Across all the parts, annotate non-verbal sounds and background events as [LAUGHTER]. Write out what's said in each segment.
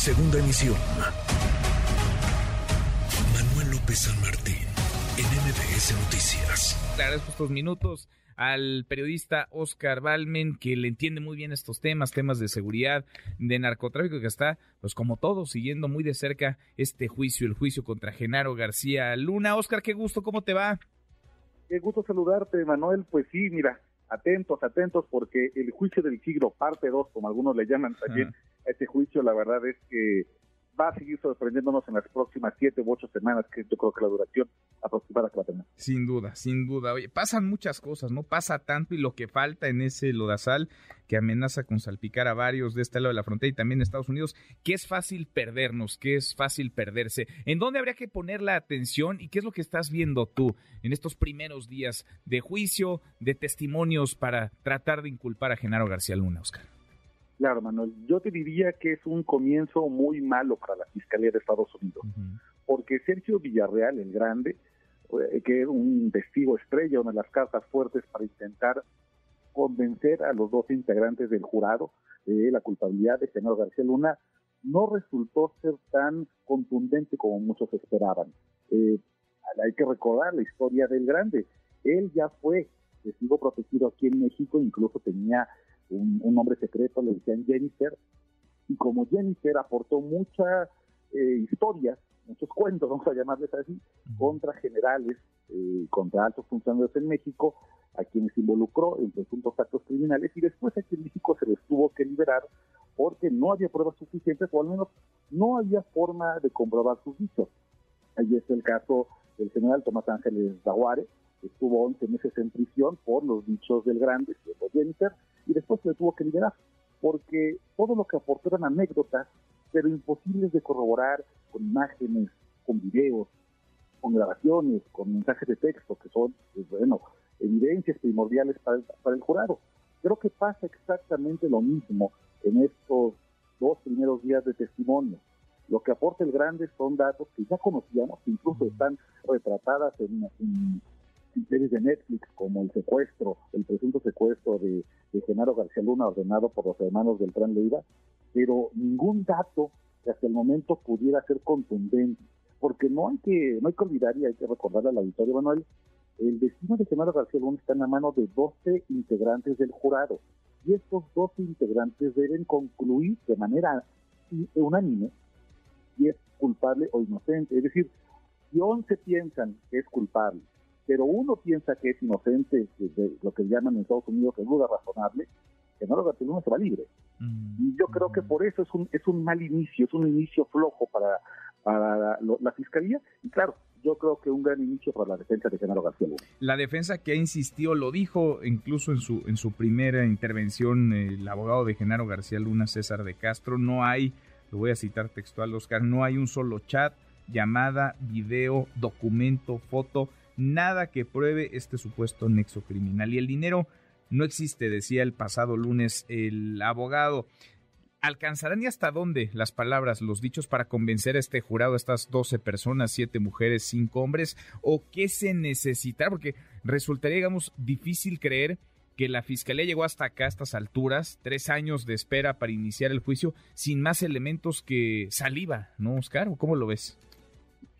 Segunda emisión. Manuel López San Martín, en MBS Noticias. Le agradezco estos minutos al periodista Oscar Balmen, que le entiende muy bien estos temas, temas de seguridad, de narcotráfico, que está, pues como todo, siguiendo muy de cerca este juicio, el juicio contra Genaro García Luna. Oscar, qué gusto, ¿cómo te va? Qué gusto saludarte, Manuel. Pues sí, mira, atentos, atentos, porque el juicio del siglo, parte 2, como algunos le llaman también, este juicio, la verdad es que va a seguir sorprendiéndonos en las próximas siete u ocho semanas, que yo creo que la duración aproximada que va a tener. Sin duda, sin duda. Oye, pasan muchas cosas, ¿no? Pasa tanto y lo que falta en ese lodazal que amenaza con salpicar a varios de este lado de la frontera y también Estados Unidos, que es fácil perdernos, que es fácil perderse. ¿En dónde habría que poner la atención y qué es lo que estás viendo tú en estos primeros días de juicio, de testimonios para tratar de inculpar a Genaro García Luna, Oscar? Claro, Manuel, yo te diría que es un comienzo muy malo para la Fiscalía de Estados Unidos, porque Sergio Villarreal, el grande, eh, que es un testigo estrella, una de las cartas fuertes para intentar convencer a los dos integrantes del jurado de la culpabilidad de Genaro García Luna, no resultó ser tan contundente como muchos esperaban. Eh, hay que recordar la historia del grande. Él ya fue testigo protegido aquí en México, incluso tenía un, nombre secreto, le decían Jennifer, y como Jennifer aportó muchas eh, historias, muchos cuentos, [LAUGHS] vamos a llamarles así, contra generales, eh, contra altos funcionarios en México, a quienes involucró en presuntos actos criminales, y después aquí en México se les tuvo que liberar porque no había pruebas suficientes, o al menos no había forma de comprobar sus dichos. Ahí es el caso del general Tomás Ángeles Zaguare, que estuvo 11 meses en prisión por los dichos del grande, Jennifer, y después se le tuvo que liberar, porque todo lo que aportó eran anécdotas, pero imposibles de corroborar con imágenes, con videos, con grabaciones, con mensajes de texto, que son, pues, bueno, evidencias primordiales para el, para el jurado. Creo que pasa exactamente lo mismo en estos dos primeros días de testimonio. Lo que aporta el grande son datos que ya conocíamos, que incluso están retratadas en, en series de Netflix como el secuestro, el presunto secuestro de, Genaro García Luna ordenado por los hermanos del Tran Leiva, pero ningún dato que hasta el momento pudiera ser contundente, porque no hay que no hay que olvidar y hay que recordar al auditorio Manuel, el destino de Genaro García Luna está en la mano de 12 integrantes del jurado y estos 12 integrantes deben concluir de manera unánime si es culpable o inocente, es decir, si 11 piensan que es culpable pero uno piensa que es inocente, de lo que llaman en Estados Unidos que duda razonable, que no lo uno se va libre. Mm. Y yo creo que por eso es un, es un mal inicio, es un inicio flojo para, para la, fiscalía. Y claro, yo creo que un gran inicio para la defensa de Genaro García Luna. La defensa que ha insistido, lo dijo incluso en su, en su primera intervención el abogado de Genaro García Luna, César de Castro, no hay, lo voy a citar textual, Oscar, no hay un solo chat, llamada, video, documento, foto nada que pruebe este supuesto nexo criminal. Y el dinero no existe, decía el pasado lunes el abogado. ¿Alcanzarán y hasta dónde las palabras, los dichos para convencer a este jurado, a estas 12 personas, 7 mujeres, 5 hombres? ¿O qué se necesita? Porque resultaría, digamos, difícil creer que la fiscalía llegó hasta acá, a estas alturas, tres años de espera para iniciar el juicio, sin más elementos que saliva, ¿no, Oscar? ¿O cómo lo ves?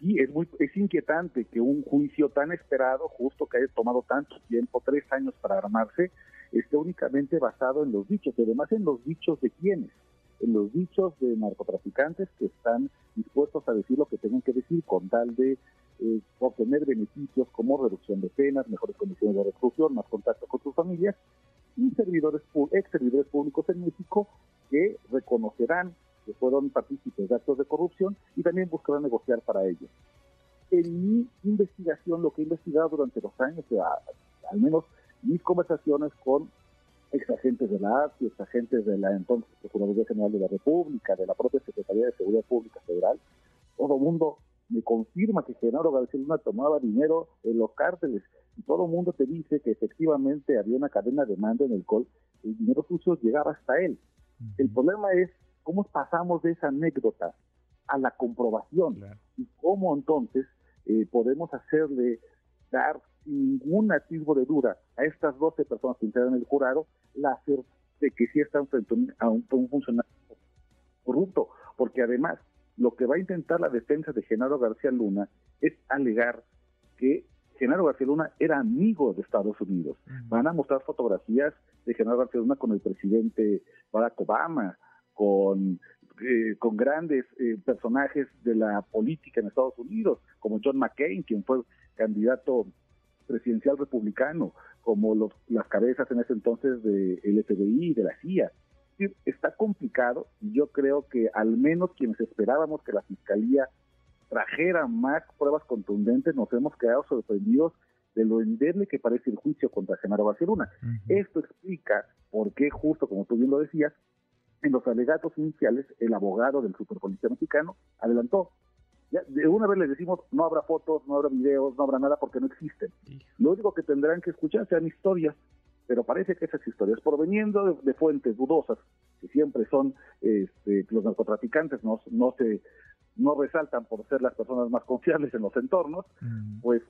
Sí, es, muy, es inquietante que un juicio tan esperado, justo que haya tomado tanto tiempo, tres años para armarse, esté únicamente basado en los dichos, y además en los dichos de quienes, en los dichos de narcotraficantes que están dispuestos a decir lo que tengan que decir con tal de eh, obtener beneficios como reducción de penas, mejores condiciones de reclusión, más contacto con sus familias, y servidores, ex servidores públicos en México que reconocerán que fueron partícipes de actos de corrupción y también buscarán negociar para ellos. En mi investigación, lo que he investigado durante los años, al menos mis conversaciones con exagentes de la ASI, exagentes de la entonces Procuraduría General de la República, de la propia Secretaría de Seguridad Pública Federal, todo el mundo me confirma que Genaro García Luna tomaba dinero en los cárteles y todo el mundo te dice que efectivamente había una cadena de mando en el cual el dinero sucio llegaba hasta él. El problema es ¿Cómo pasamos de esa anécdota a la comprobación? Y cómo entonces eh, podemos hacerle dar sin ningún atisbo de duda a estas 12 personas que en el jurado la certeza de que sí están frente a un, funcionario corrupto. porque además lo que va a intentar la defensa de Genaro García Luna es alegar que Genaro García Luna era amigo de Estados Unidos. Van a mostrar fotografías de Genaro García Luna con el presidente Barack Obama, con, eh, con grandes eh, personajes de la política en Estados Unidos, como John McCain, quien fue candidato presidencial republicano, como los, las cabezas en ese entonces del FBI y de la CIA. Está complicado y yo creo que al menos quienes esperábamos que la Fiscalía trajera más pruebas contundentes nos hemos quedado sorprendidos de lo endeble que parece el juicio contra Genaro García Esto explica por qué, justo como tú bien lo decías, en los alegatos iniciales el abogado del superpolicía mexicano adelantó de una vez les decimos, no habrá fotos, no habrá videos, no habrá nada porque no existen. Lo único que tendrán que escuchar sean historias, pero parece que esas historias, proveniendo de, fuentes dudosas, que siempre son este, los narcotraficantes, no, no, se, no resaltan por ser las personas más confiables en los entornos, pues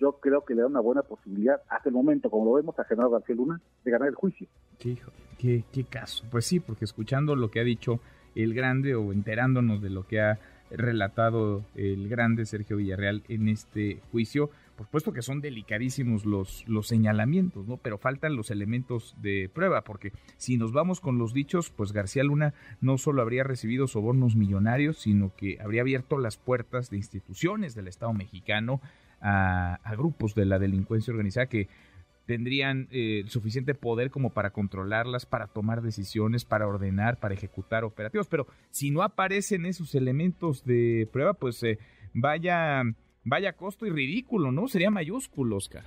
yo creo que le da una buena posibilidad hasta el momento, como lo vemos a General García Luna, de ganar el juicio. ¿Qué, qué, qué caso? Pues sí, porque escuchando lo que ha dicho el grande o enterándonos de lo que ha relatado el grande Sergio Villarreal en este juicio. Por supuesto que son delicadísimos los, los señalamientos, ¿no? Pero faltan los elementos de prueba, porque si nos vamos con los dichos, pues García Luna no solo habría recibido sobornos millonarios, sino que habría abierto las puertas de instituciones del Estado mexicano a, a grupos de la delincuencia organizada que tendrían eh, suficiente poder como para controlarlas, para tomar decisiones, para ordenar, para ejecutar operativos. Pero si no aparecen esos elementos de prueba, pues eh, vaya, vaya costo y ridículo, ¿no? Sería mayúsculo, Oscar.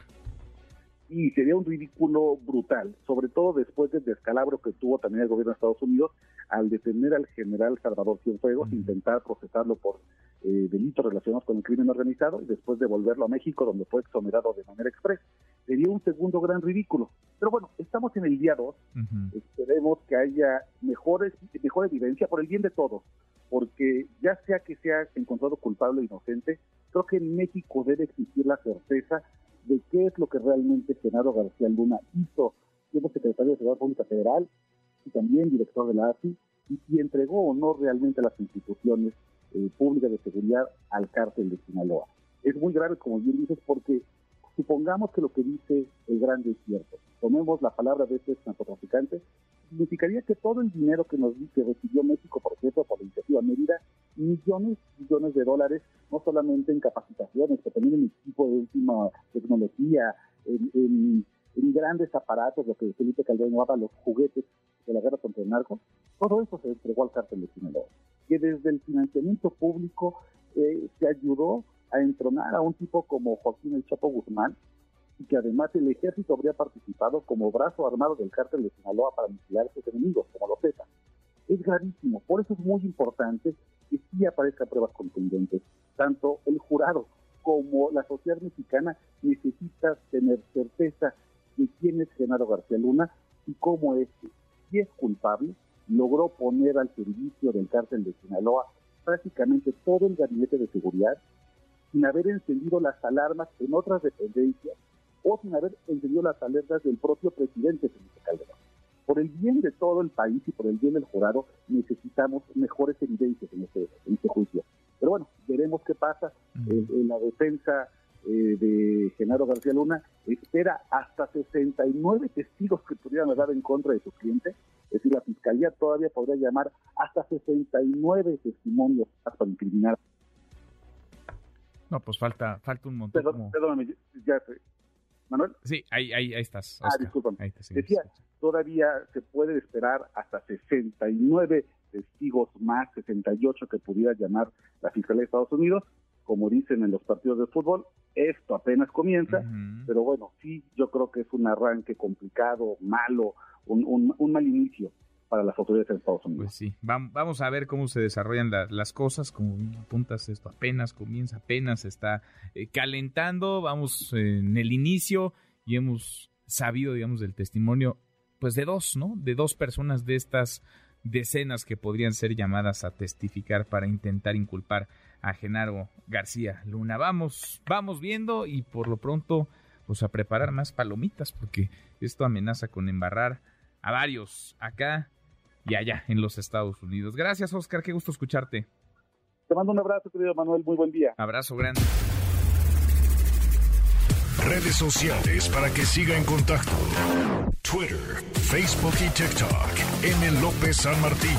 Y sería un ridículo brutal, sobre todo después del descalabro que tuvo también el gobierno de Estados Unidos al detener al general Salvador Cienfuegos, intentar procesarlo por eh, delitos relacionados con el crimen organizado y después devolverlo a México, donde fue exonerado de manera expresa. Sería un segundo gran ridículo. Pero bueno, estamos en el día 2, esperemos que haya mejores, mejor evidencia por el bien de todos, porque ya sea que sea encontrado culpable o inocente, creo que en México debe existir la certeza de qué es lo que realmente Genaro García Luna hizo. Siendo secretario de Seguridad Pública Federal y también director de la AFI, y si entregó o no realmente las instituciones eh, públicas de seguridad al cártel de Sinaloa. Es muy grave, como bien dices, porque Supongamos que lo que dice el grande es cierto. Tomemos la palabra de este narcotraficante. Significaría que todo el dinero que nos que recibió México, por ejemplo, por iniciativa Mérida, millones, millones de dólares, no solamente en capacitaciones, sino también en equipo de última tecnología, en, grandes aparatos, lo que Felipe Calderón llamaba los juguetes de la guerra contra el narco, todo eso se entregó al cártel de Sinaloa. Que desde el financiamiento público eh, se ayudó a entronar a un tipo como Joaquín El Chapo Guzmán y que además el ejército habría participado como brazo armado del cártel de Sinaloa para aniquilar a sus enemigos, como lo sepa. Es gravísimo, por eso es muy importante que sí aparezcan pruebas contundentes. Tanto el jurado como la sociedad mexicana necesita tener certeza de quién es Genaro García Luna y cómo es, si es culpable, logró poner al servicio del cártel de Sinaloa prácticamente todo el gabinete de seguridad sin haber encendido las alarmas en otras dependencias o sin haber encendido las alertas del propio presidente Felipe Calderón. Por el bien de todo el país y por el bien del jurado, necesitamos mejores evidencias en este, en este juicio. Pero bueno, veremos qué pasa. en la defensa eh, de Genaro García Luna espera hasta 69 testigos que pudieran hablar en contra de su cliente. Es decir, la fiscalía todavía podría llamar hasta 69 testimonios para incriminar no, pues falta, falta un montón. Perdón, Perdóname, ya. Manuel. Sí, ahí, ahí, ahí estás. Ah, discúlpame. Decía, todavía se puede esperar hasta 69 testigos más, 68 que pudiera llamar la Fiscalía de Estados Unidos. Como dicen en los partidos de fútbol, esto apenas comienza, pero bueno, sí, yo creo que es un arranque complicado, malo, un, un, un mal inicio para las autoridades de Estados Unidos. Pues sí, vamos a ver cómo se desarrollan las cosas, como apuntas esto apenas comienza, apenas está eh, calentando, vamos en el inicio y hemos sabido, digamos, del testimonio, pues de dos, ¿no? De dos personas de estas decenas que podrían ser llamadas a testificar para intentar inculpar a Genaro García Luna. Vamos, vamos viendo y por lo pronto, pues a preparar más palomitas porque esto amenaza con embarrar a varios acá y allá en los Estados Unidos. Gracias, Oscar, qué gusto escucharte. Te mando un abrazo, querido Manuel, muy buen día. Abrazo grande. Redes sociales para que siga en contacto: Twitter, Facebook y TikTok. M. López San Martín.